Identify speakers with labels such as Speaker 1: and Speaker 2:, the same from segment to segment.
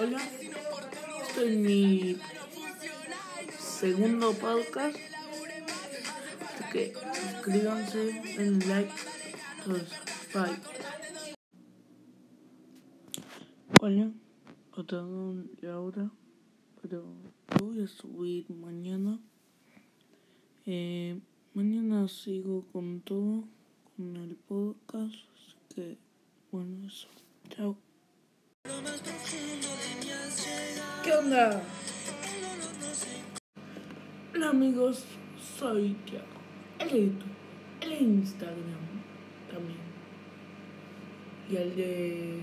Speaker 1: Hola, estoy en mi segundo podcast. Así que suscríbanse, den like. Bye. Hola, otra Laura, pero lo voy a subir mañana. Eh, mañana sigo con todo, con el podcast, así que bueno, eso. Chao. ¿Qué onda? Hola amigos, soy Tiago. El de YouTube, el de Instagram también. Y el de...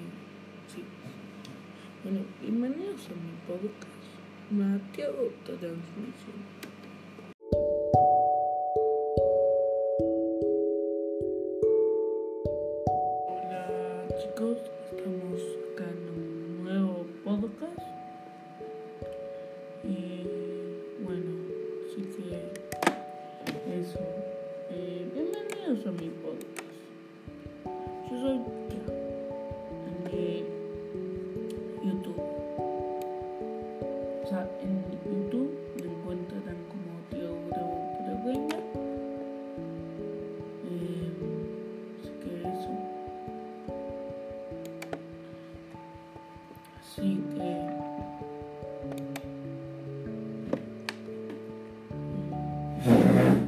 Speaker 1: Sí. Bueno, bienvenidos a mi podcast. Mateo Transmisión. El de YouTube. O sea, en YouTube me encuentran como Tiago Bravo Gamer. Eh, así que eso. Así que. Bueno,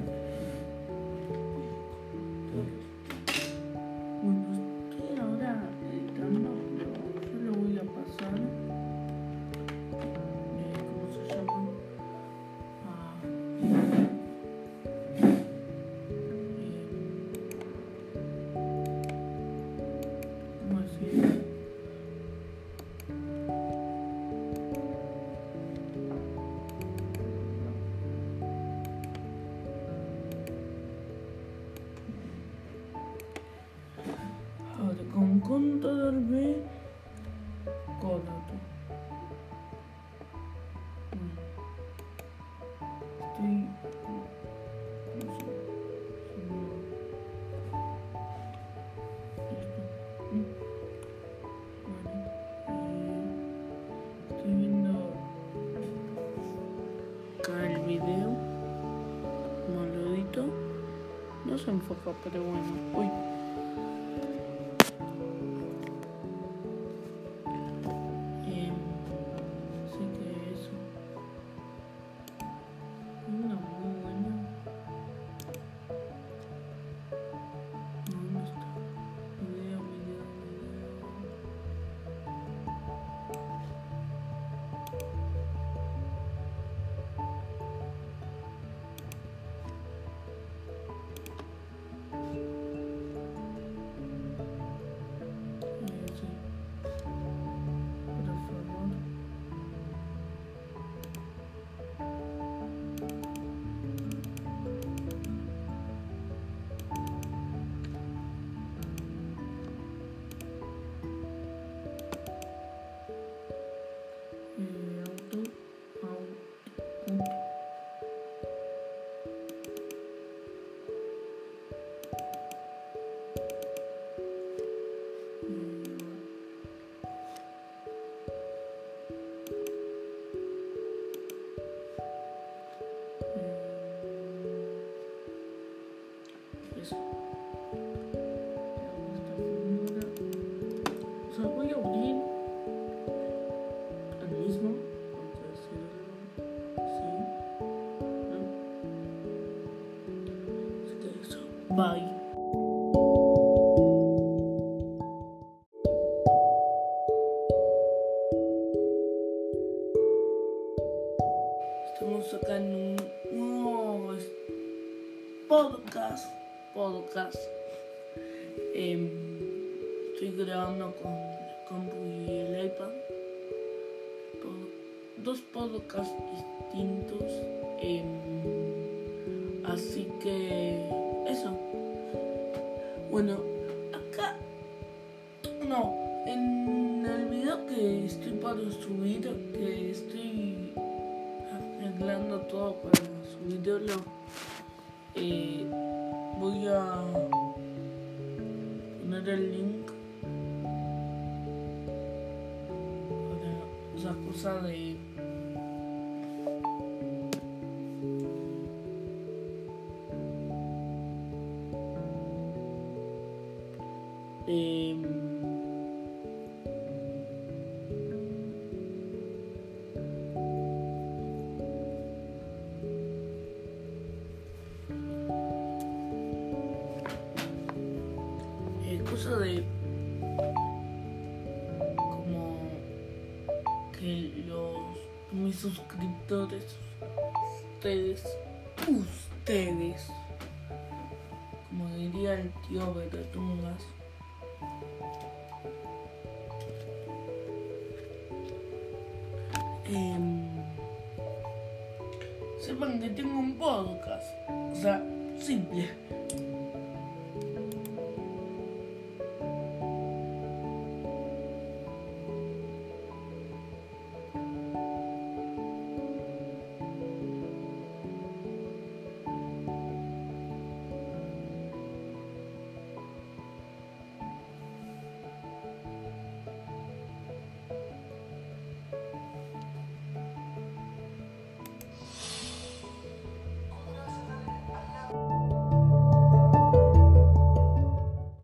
Speaker 1: Hadi contarme Colado. Estoy. No sé. si no- Esto. Mm. Bueno, eh, estoy viendo acá el video. Como lo edito. No se enfoca, pero bueno. Uy. Bye. Estamos acá en un nuevo podcast. Podcast. Em, estoy grabando con el compu y el iPad. Dos podcasts distintos. em, así que Bueno, acá. No, en el video que estoy para subir, que estoy arreglando todo para subirlo, eh, voy a poner el link esas cosas de eh, de como que los mis suscriptores ustedes ustedes como diría el tío Beretungas em, sepan que tengo un podcast o sea simple